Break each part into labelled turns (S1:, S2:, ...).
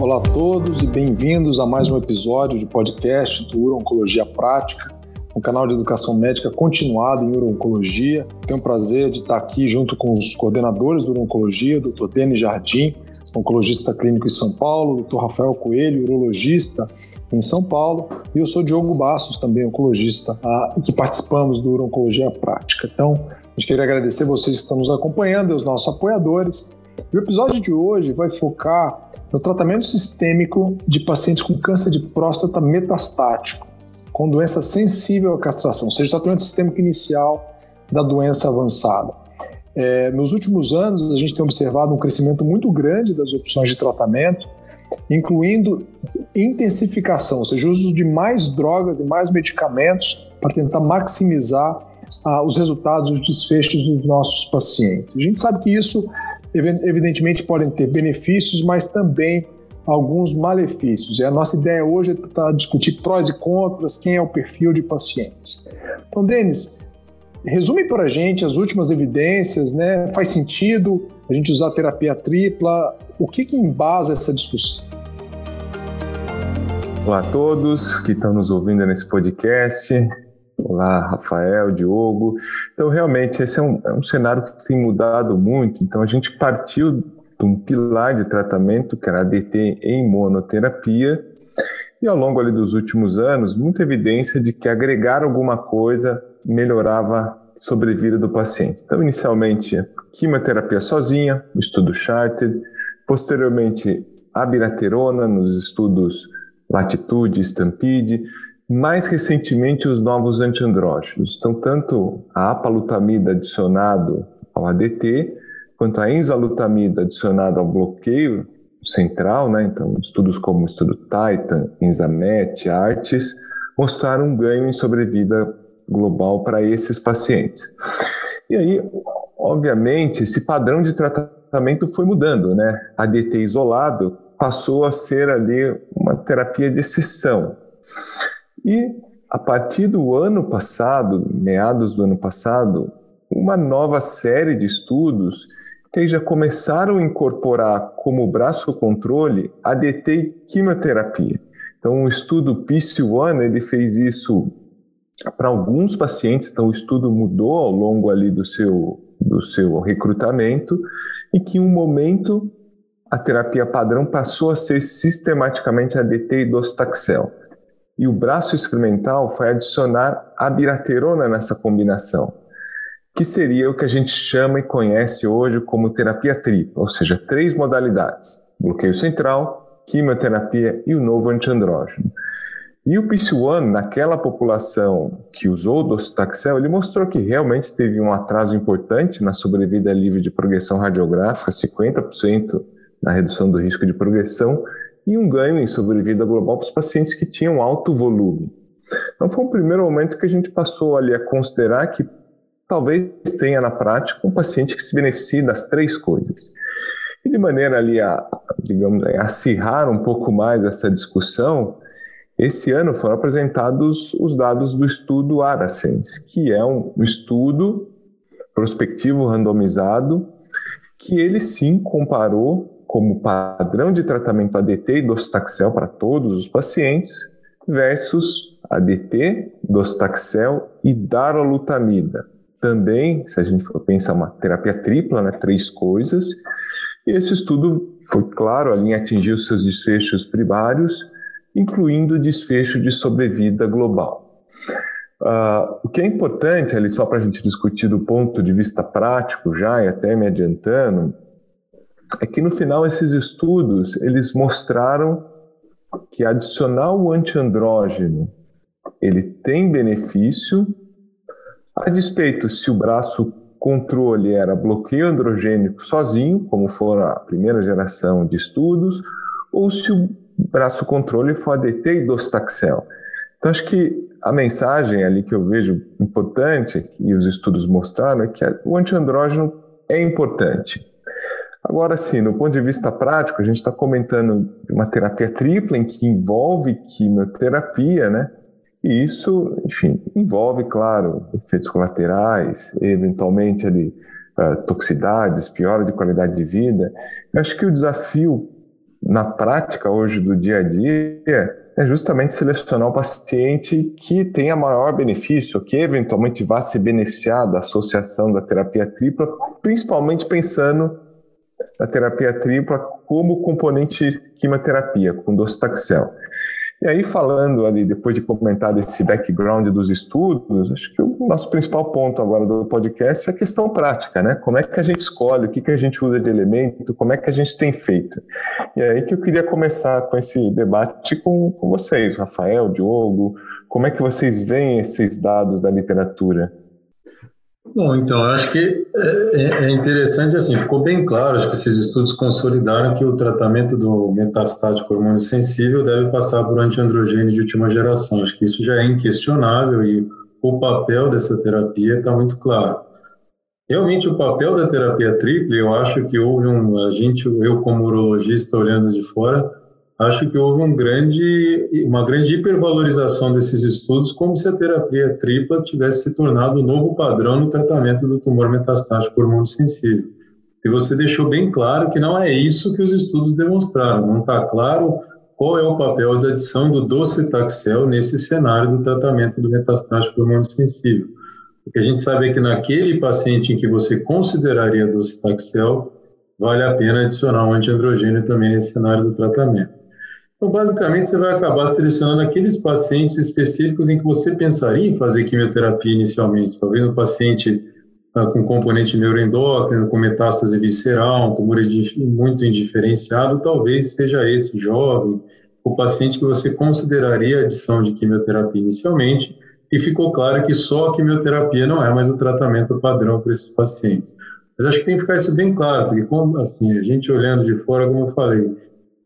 S1: Olá a todos e bem-vindos a mais um episódio de podcast do Uro-Oncologia Prática, um canal de educação médica continuado em Uro-Oncologia. Tenho o prazer de estar aqui junto com os coordenadores do Uro-Oncologia, Dr. Denis Jardim, oncologista clínico em São Paulo, Dr. Rafael Coelho, urologista em São Paulo, e eu sou Diogo Bastos, também oncologista, ah, e que participamos do Uro-Oncologia Prática. Então, a gente queria agradecer vocês que estão nos acompanhando, os nossos apoiadores. O episódio de hoje vai focar no tratamento sistêmico de pacientes com câncer de próstata metastático, com doença sensível à castração, ou seja, o tratamento sistêmico inicial da doença avançada. É, nos últimos anos, a gente tem observado um crescimento muito grande das opções de tratamento, incluindo intensificação, ou seja, o uso de mais drogas e mais medicamentos para tentar maximizar ah, os resultados, os desfechos dos nossos pacientes. A gente sabe que isso evidentemente podem ter benefícios, mas também alguns malefícios. E a nossa ideia hoje é tentar discutir prós e contras, quem é o perfil de pacientes. Então, Denis, resume para a gente as últimas evidências, né? Faz sentido a gente usar terapia tripla? O que, que embasa essa discussão?
S2: Olá a todos que estão nos ouvindo nesse podcast. Olá, Rafael, Diogo. Então, realmente, esse é um, é um cenário que tem mudado muito. Então, a gente partiu de um pilar de tratamento, que era a ADT em monoterapia, e ao longo ali dos últimos anos, muita evidência de que agregar alguma coisa melhorava a sobrevida do paciente. Então, inicialmente, quimioterapia sozinha, estudo Charted, posteriormente, abiraterona nos estudos Latitude, Stampede, mais recentemente, os novos antiandrógenos. Então, tanto a apalutamida adicionado ao ADT, quanto a enzalutamida adicionada ao bloqueio central, né? Então, estudos como o estudo Titan, Enzamet, Artes, mostraram um ganho em sobrevida global para esses pacientes. E aí, obviamente, esse padrão de tratamento foi mudando, né? ADT isolado passou a ser ali uma terapia de exceção. E a partir do ano passado, meados do ano passado, uma nova série de estudos que já começaram a incorporar como braço controle ADT e quimioterapia. Então, o estudo PIS-1 ele fez isso para alguns pacientes, então o estudo mudou ao longo ali do seu, do seu recrutamento e que em um momento a terapia padrão passou a ser sistematicamente ADT e docetaxel e o braço experimental foi adicionar a biraterona nessa combinação, que seria o que a gente chama e conhece hoje como terapia tripla, ou seja, três modalidades: bloqueio central, quimioterapia e o novo antiandrógeno. E o PIS-1, naquela população que usou docetaxel, ele mostrou que realmente teve um atraso importante na sobrevida livre de progressão radiográfica, 50% na redução do risco de progressão, e um ganho em sobrevida global para os pacientes que tinham alto volume. Então foi um primeiro momento que a gente passou ali a considerar que talvez tenha na prática um paciente que se beneficie das três coisas. E de maneira ali a, digamos, a acirrar um pouco mais essa discussão, esse ano foram apresentados os dados do estudo Arasens, que é um estudo prospectivo randomizado que ele sim comparou como padrão de tratamento ADT e docetaxel para todos os pacientes versus ADT, docetaxel e darolutamida. Também, se a gente for pensar uma terapia tripla, né, três coisas, e esse estudo foi claro, ali atingiu seus desfechos primários, incluindo o desfecho de sobrevida global. Uh, o que é importante, ali só para a gente discutir do ponto de vista prático já, e até me adiantando, é que no final esses estudos eles mostraram que adicionar o antiandrógeno ele tem benefício a despeito se o braço controle era bloqueio androgênico sozinho, como for a primeira geração de estudos, ou se o braço controle for ADT e docetaxel. Então acho que a mensagem ali que eu vejo importante e os estudos mostraram é que o antiandrógeno é importante. Agora, sim, no ponto de vista prático, a gente está comentando de uma terapia tripla em que envolve quimioterapia, né? E isso, enfim, envolve, claro, efeitos colaterais, eventualmente ali, uh, toxicidades, piora de qualidade de vida. Eu acho que o desafio na prática hoje do dia a dia é justamente selecionar o paciente que tenha maior benefício, que eventualmente vá se beneficiar da associação da terapia tripla, principalmente pensando na terapia tripla como componente quimioterapia, com docetaxel. E aí, falando ali, depois de comentar esse background dos estudos, acho que o nosso principal ponto agora do podcast é a questão prática, né? Como é que a gente escolhe, o que, que a gente usa de elemento, como é que a gente tem feito. E é aí que eu queria começar com esse debate com, com vocês, Rafael, Diogo, como é que vocês veem esses dados da literatura?
S3: Bom, então, eu acho que é, é, é, interessante, assim, ficou bem claro, acho que esses estudos consolidaram que o tratamento do metastático hormônio sensível deve passar por antiandrogênio de última geração. Acho que isso já é inquestionável e o papel dessa terapia está muito claro. Realmente, o papel da terapia tripla, eu acho que houve um, a gente, eu como urologista olhando de fora, acho que houve um grande, uma grande hipervalorização desses estudos, como se a terapia tripla tivesse se tornado o novo padrão no tratamento do tumor metastático hormônio sensível. E você deixou bem claro que não é isso que os estudos demonstraram, não está claro qual é o papel da adição do docetaxel nesse cenário do tratamento do metastático hormônio sensível. O que a gente sabe é que naquele paciente em que você consideraria docetaxel, vale a pena adicionar um antiandrogênio também nesse cenário do tratamento. Então, basicamente, você vai acabar selecionando aqueles pacientes específicos em que você pensaria em fazer quimioterapia inicialmente. Talvez um paciente ah, com componente neuroendócrino, com metástase visceral, um tumor muito indiferenciado, talvez seja esse jovem, o paciente que você consideraria adição de quimioterapia inicialmente, e ficou claro que só a quimioterapia não é mais o tratamento padrão para esses pacientes. Mas acho que tem que ficar isso bem claro, porque assim, a gente olhando de fora, como eu falei,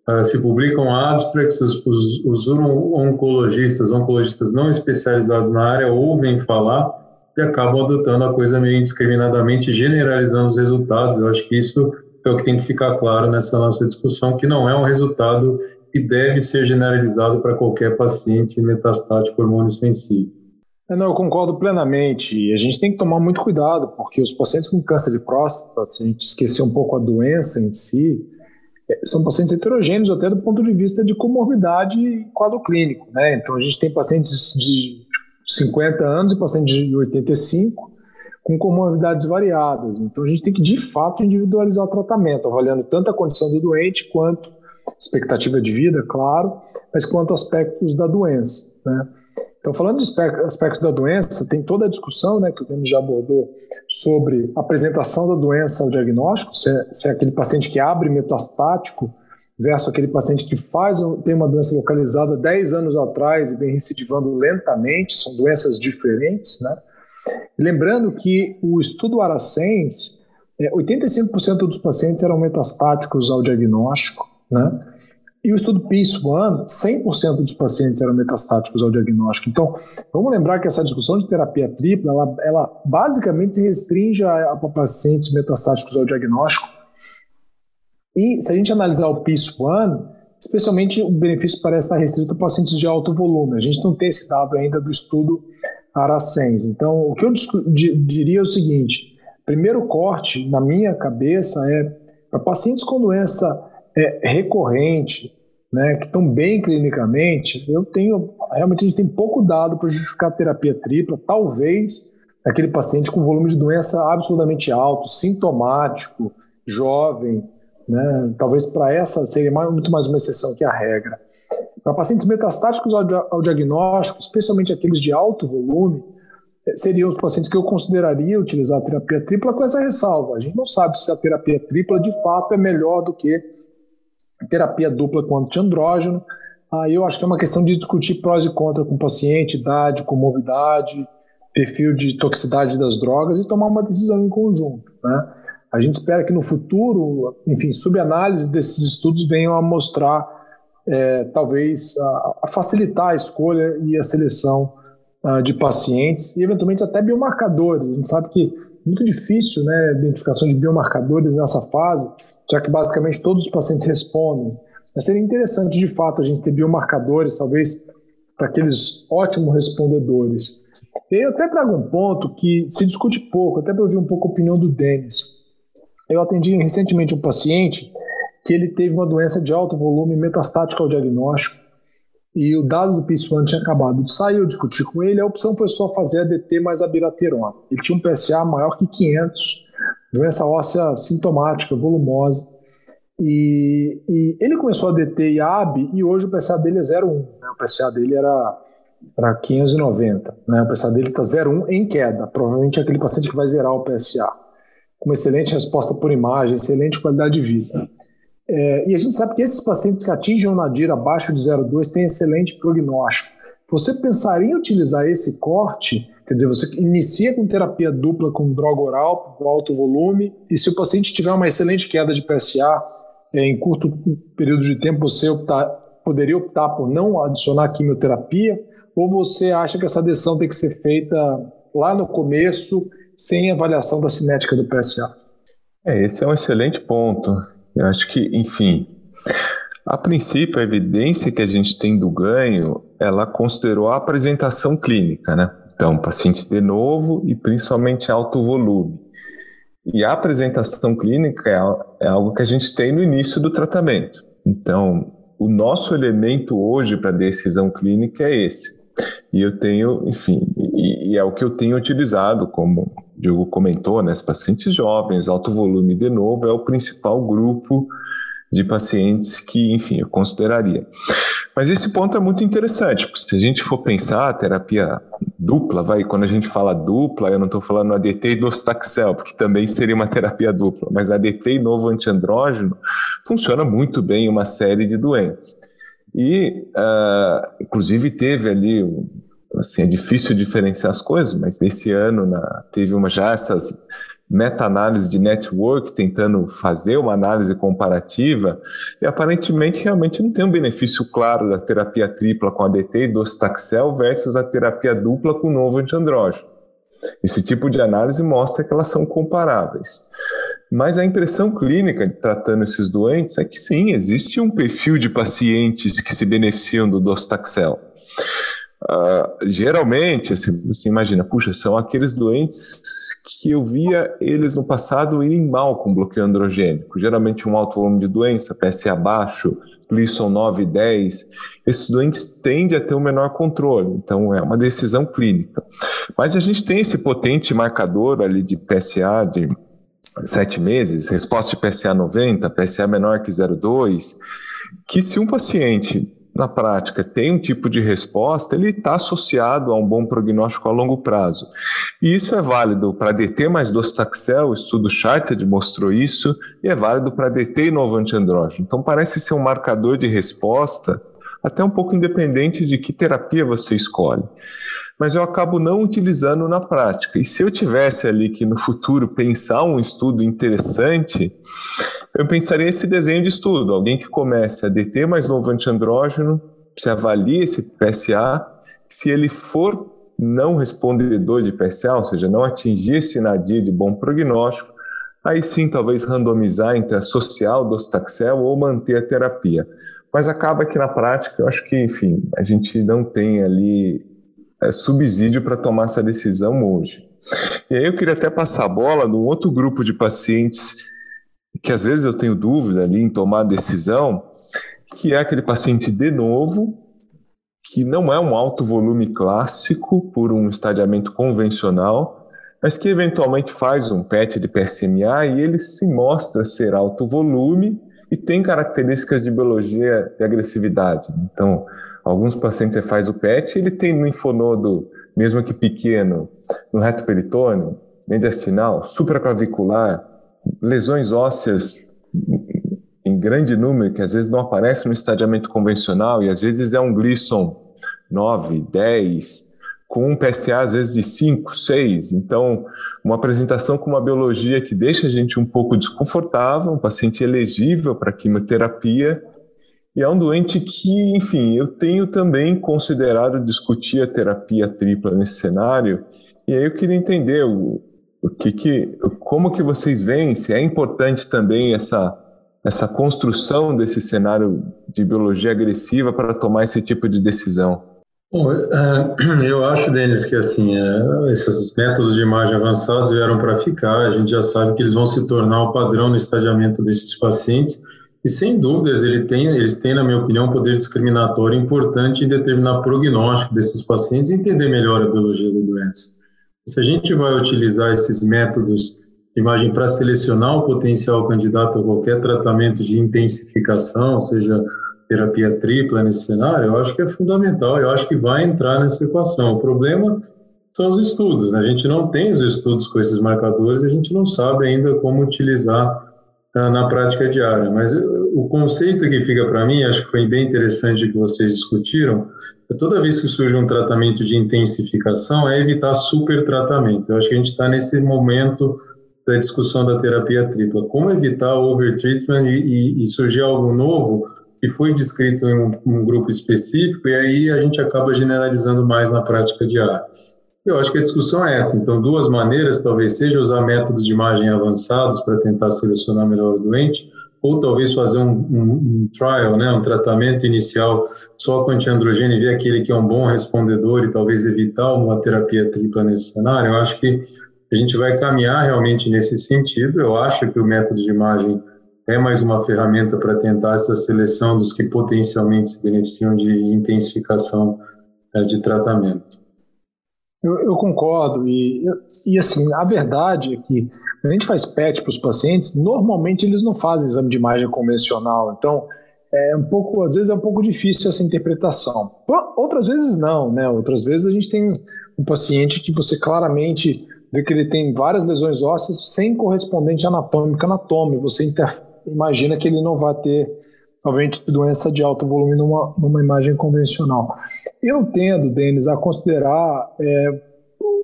S3: Uh, se publicam abstracts, os, os, os oncologistas, oncologistas não especializados na área ouvem falar e acabam adotando a coisa meio indiscriminadamente, generalizando os resultados. Eu acho que isso é o que tem que ficar claro nessa nossa discussão, que não é um resultado que deve ser generalizado para qualquer paciente metastático hormônio sensível.
S1: É, não, eu concordo plenamente. A gente tem que tomar muito cuidado, porque os pacientes com câncer de próstata, se a gente esquecer um pouco a doença em si, são pacientes heterogêneos até do ponto de vista de comorbidade e quadro clínico. Né? Então, a gente tem pacientes de 50 anos e pacientes de 85 com comorbidades variadas. Então, a gente tem que, de fato, individualizar o tratamento, avaliando tanto a condição do doente quanto expectativa de vida, claro, mas quanto aspectos da doença. Né? Então, falando de aspectos da doença, tem toda a discussão né, que o Denis já abordou sobre a apresentação da doença ao diagnóstico, se é, se é, aquele paciente que abre metastático versus aquele paciente que faz tem uma doença localizada 10 anos atrás e vem recidivando lentamente, são doenças diferentes. Né? lembrando que o estudo Aracens, é, 85% dos pacientes eram metastáticos ao diagnóstico, né? E o estudo PIS One, 100% dos pacientes eram metastáticos ao diagnóstico. Então, vamos lembrar que essa discussão de terapia tripla, ela, ela basicamente se restringe a, a pacientes metastáticos ao diagnóstico. E se a gente analisar o PIS One, especialmente o benefício parece estar restrito a pacientes de alto volume. A gente não tem esse dado ainda do estudo Aracens. Então, o que eu diria é o seguinte: primeiro corte, na minha cabeça, é para pacientes com doença é, recorrente, né, que estão bem clinicamente, eu tenho realmente a gente tem pouco dado para justificar a terapia tripla, talvez aquele paciente com volume de doença absolutamente alto, sintomático, jovem, né, talvez para essa seria mais, muito mais uma exceção que a regra. Para pacientes metastáticos ao, ao diagnóstico, especialmente aqueles de alto volume, eh, seriam os pacientes que eu consideraria utilizar a terapia tripla com essa ressalva. A gente não sabe se a terapia tripla de fato é melhor do que terapia dupla com antiandrógeno. Aí eu acho que é uma questão de discutir prós e contras com o paciente, idade, comorbidade, perfil de toxicidade das drogas e tomar uma decisão em conjunto. Né? A gente espera que no futuro, enfim, subanálise desses estudos venham a mostrar, é, talvez, a, a, facilitar a escolha e a seleção uh, de pacientes e, eventualmente, até biomarcadores. A gente sabe que é muito difícil né, a identificação de biomarcadores nessa fase, já que basicamente todos os pacientes respondem. Mas seria interessante, de fato, a gente ter biomarcadores, talvez, para aqueles ótimos respondedores. Eu até trago um ponto que se discute pouco, até para ouvir um pouco a opinião do Denis. Eu atendi recentemente um paciente que ele teve uma doença de alto volume metastática ao diagnóstico e o dado do PIS1 tinha acabado de sair, eu discuti com ele, a opção foi só fazer ADT mais abiraterona. Ele tinha um PSA maior que 500, doença óssea sintomática, volumosa, e, e ele começou a DT e AB e hoje o PSA dele é 0,1, né? o PSA dele era para 590, né? o PSA dele está 0,1 em queda, provavelmente é aquele paciente que vai zerar o PSA, com uma excelente resposta por imagem, excelente qualidade de vida. É, e a gente sabe que esses pacientes que atingem o nadir abaixo de 0,2 têm excelente prognóstico. Você pensaria em utilizar esse corte? Quer dizer, você inicia com terapia dupla com droga oral, com alto volume, e se o paciente tiver uma excelente queda de PSA, é, em curto período de tempo você optar, poderia optar por não adicionar quimioterapia, ou você acha que essa adesão tem que ser feita lá no começo, sem avaliação da cinética do PSA?
S2: É, esse é um excelente ponto. Eu acho que, enfim, a princípio, a evidência que a gente tem do ganho, ela considerou a apresentação clínica, né? Então, paciente de novo e principalmente alto volume. E a apresentação clínica é, é algo que a gente tem no início do tratamento. Então, o nosso elemento hoje para decisão clínica é esse. E eu tenho, enfim, e, e, é o que eu tenho utilizado, como o Diogo comentou, né? Os pacientes jovens, alto volume de novo, é o principal grupo de pacientes que, enfim, eu consideraria. Mas esse ponto é muito interessante, porque se a gente for pensar a terapia dupla, vai, quando a gente fala dupla, eu não estou falando ADT e docetaxel, porque também seria uma terapia dupla, mas ADT e novo antiandrógeno funciona muito bem em uma série de doentes. E, uh, inclusive, teve ali, assim, é difícil diferenciar as coisas, mas nesse ano na, teve uma já essas meta-análise de network, tentando fazer uma análise comparativa, e aparentemente realmente não tem um benefício claro da terapia tripla com ADT e docetaxel versus a terapia dupla com novo antiandrógeno. Esse tipo de análise mostra que elas são comparáveis. Mas a impressão clínica de tratando esses doentes é que sim, existe um perfil de pacientes que se beneficiam do docetaxel. Uh, geralmente, assim, você imagina, puxa, são aqueles doentes que eu via eles no passado irem mal com bloqueio androgênico. Geralmente um alto volume de doença, PSA baixo, Gleason 9 e 10. Esses doentes tendem a ter um menor controle, então é uma decisão clínica. Mas a gente tem esse potente marcador ali de PSA de sete meses, resposta de PSA 90, PSA menor que 0,2, que se um paciente na prática tem um tipo de resposta, ele está associado a um bom prognóstico a longo prazo. E isso é válido para DT mais docetaxel, o estudo Charted mostrou isso, e é válido para DT e novo antiandrógeno. Então parece ser um marcador de resposta até um pouco independente de que terapia você escolhe. Mas eu acabo não utilizando na prática. E se eu tivesse ali que no futuro pensar um estudo interessante, eu pensaria esse desenho de estudo. Alguém que comece a DT mais novo antiandrógeno, se avalie esse PSA, se ele for não respondedor de PSA, ou seja, não atingir esse nadir de bom prognóstico, aí sim talvez randomizar entre associar o docetaxel ou manter a terapia. Mas acaba que na prática, eu acho que, enfim, a gente não tem ali é, subsídio para tomar essa decisão hoje. E aí eu queria até passar a bola num outro grupo de pacientes que às vezes eu tenho dúvida ali em tomar a decisão, que é aquele paciente de novo, que não é um alto volume clássico por um estadiamento convencional, mas que eventualmente faz um PET de PSMA e ele se mostra ser alto volume e tem características de biologia de agressividade. Então, alguns pacientes você faz o PET, ele tem linfonodo, mesmo que pequeno, no reto peritônio, mediastinal, supraclavicular, lesões ósseas em grande número, que às vezes não aparece no estadiamento convencional, e às vezes é um Gleason 9, 10, com um PSA às vezes de 5, 6. Então, uma apresentação com uma biologia que deixa a gente um pouco desconfortável, um paciente elegível para quimioterapia, e é um doente que, enfim, eu tenho também considerado discutir a terapia tripla nesse cenário, e aí eu queria entender o, o que, que como que vocês veem, se é importante também essa essa construção desse cenário de biologia agressiva para tomar esse tipo de decisão.
S3: Bom, é, eu acho, Denis, que assim, é, esses métodos de imagem avançados vieram para ficar. A gente já sabe que eles vão se tornar o padrão no estadiamento desses pacientes. E sem dúvidas ele tem, eles têm, na minha opinião, um poder discriminatório importante em determinar prognóstico desses pacientes e entender melhor a biologia da doença. Se a gente vai utilizar esses métodos de imagem para selecionar o potencial candidato a qualquer tratamento de intensificação, seja terapia tripla nesse cenário, eu acho que é fundamental, eu acho que vai entrar nessa equação. O problema são os estudos, né? a gente não tem os estudos com esses marcadores, a gente não sabe ainda como utilizar uh, na prática diária, mas o conceito que fica para mim, acho que foi bem interessante que vocês discutiram, é toda vez que surge um tratamento de intensificação, é evitar super tratamento. Eu acho que a gente está nesse momento da discussão da terapia tripla. Como evitar overtreatment e, e, e surgir algo novo que foi descrito em um, um, grupo específico e aí a gente acaba generalizando mais na prática diária. Eu acho que a discussão é essa. Então, duas maneiras, talvez seja usar métodos de imagem avançados para tentar selecionar melhor o doente, ou talvez fazer um, um, um, trial, né, um tratamento inicial só com antiandrogênio e ver aquele que é um bom respondedor e talvez evitar uma terapia tripla nesse cenário. Eu acho que a gente vai caminhar realmente nesse sentido. Eu acho que o método de imagem é mais uma ferramenta para tentar essa seleção dos que potencialmente se beneficiam de intensificação é, de tratamento.
S1: Eu, eu concordo e, e assim a verdade é que a gente faz PET para os pacientes, normalmente eles não fazem exame de imagem convencional. Então, é um pouco, às vezes é um pouco difícil essa interpretação. Outras vezes não, né? Outras vezes a gente tem um paciente que você claramente vê que ele tem várias lesões ósseas sem correspondente anatômica na toma. Você inter... imagina que ele não vai ter, obviamente, doença de alto volume numa, numa imagem convencional. Eu tendo, Denis, a considerar é,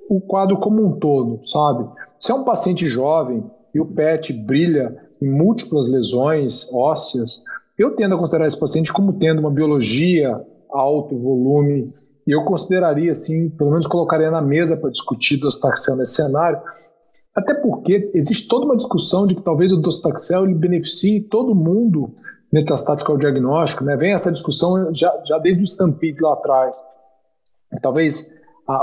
S1: o quadro como um todo, sabe? Se é um paciente jovem e o PET brilha em múltiplas lesões ósseas, eu tendo a considerar esse paciente como tendo uma biologia alto volume, e eu consideraria, assim, pelo menos colocaria na mesa para discutir docetaxel nesse cenário, até porque existe toda uma discussão de que talvez o docetaxel ele beneficie todo mundo metastático ao diagnóstico, né? Vem essa discussão já, já desde o Stampede lá atrás. Talvez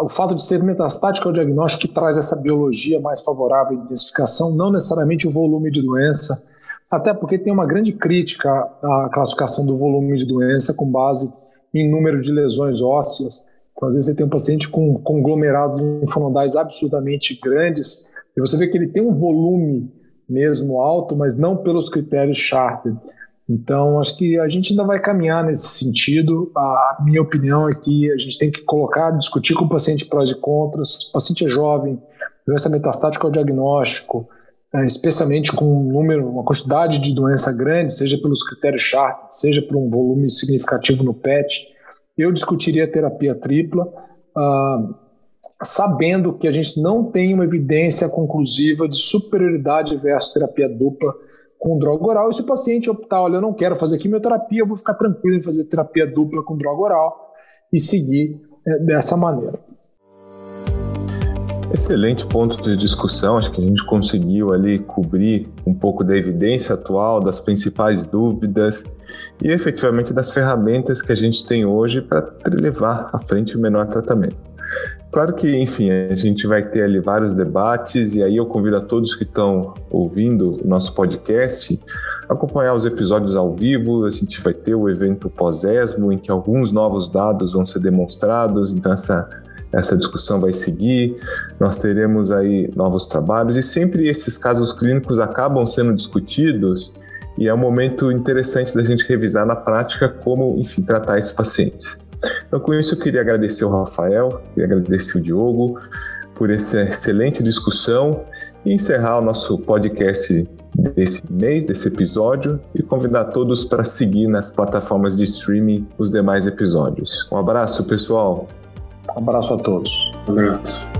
S1: o fato de ser metastático ao diagnóstico que traz essa biologia mais favorável de identificação, não necessariamente o volume de doença, até porque tem uma grande crítica à classificação do volume de doença com base em número de lesões ósseas. Então, às vezes você tem um paciente com conglomerados linfonodais absurdamente grandes e você vê que ele tem um volume mesmo alto, mas não pelos critérios Charter. Então, acho que a gente ainda vai caminhar nesse sentido. A minha opinião é que a gente tem que colocar, discutir com o paciente prós e contras. O paciente é jovem, doença metastática ao diagnóstico, é, especialmente com um número, uma quantidade de doença grande, seja pelos critérios Sharp, seja por um volume significativo no PET. Eu discutiria a terapia tripla, ah, sabendo que a gente não tem uma evidência conclusiva de superioridade versus terapia dupla com droga oral. E se o paciente optar, olha, eu não quero fazer quimioterapia, eu vou ficar tranquilo em fazer terapia dupla com droga oral e seguir é, dessa maneira.
S2: Excelente ponto de discussão. Acho que a gente conseguiu ali cobrir um pouco da evidência atual, das principais dúvidas e efetivamente das ferramentas que a gente tem hoje para levar à frente o menor tratamento. Claro que, enfim, a gente vai ter ali vários debates e aí eu convido a todos que estão ouvindo o nosso podcast a acompanhar os episódios ao vivo. A gente vai ter o evento pós-ESMO em que alguns novos dados vão ser demonstrados, então essa essa discussão vai seguir. Nós teremos aí novos trabalhos e sempre esses casos clínicos acabam sendo discutidos e é um momento interessante da gente revisar na prática como, enfim, tratar esses pacientes. Então, com isso, eu queria agradecer o Rafael, queria agradecer o Diogo por essa excelente discussão e encerrar o nosso podcast desse mês, desse episódio, e convidar todos para seguir nas plataformas de streaming os demais episódios. Um abraço, pessoal.
S1: Um abraço a todos.
S3: Um abraço.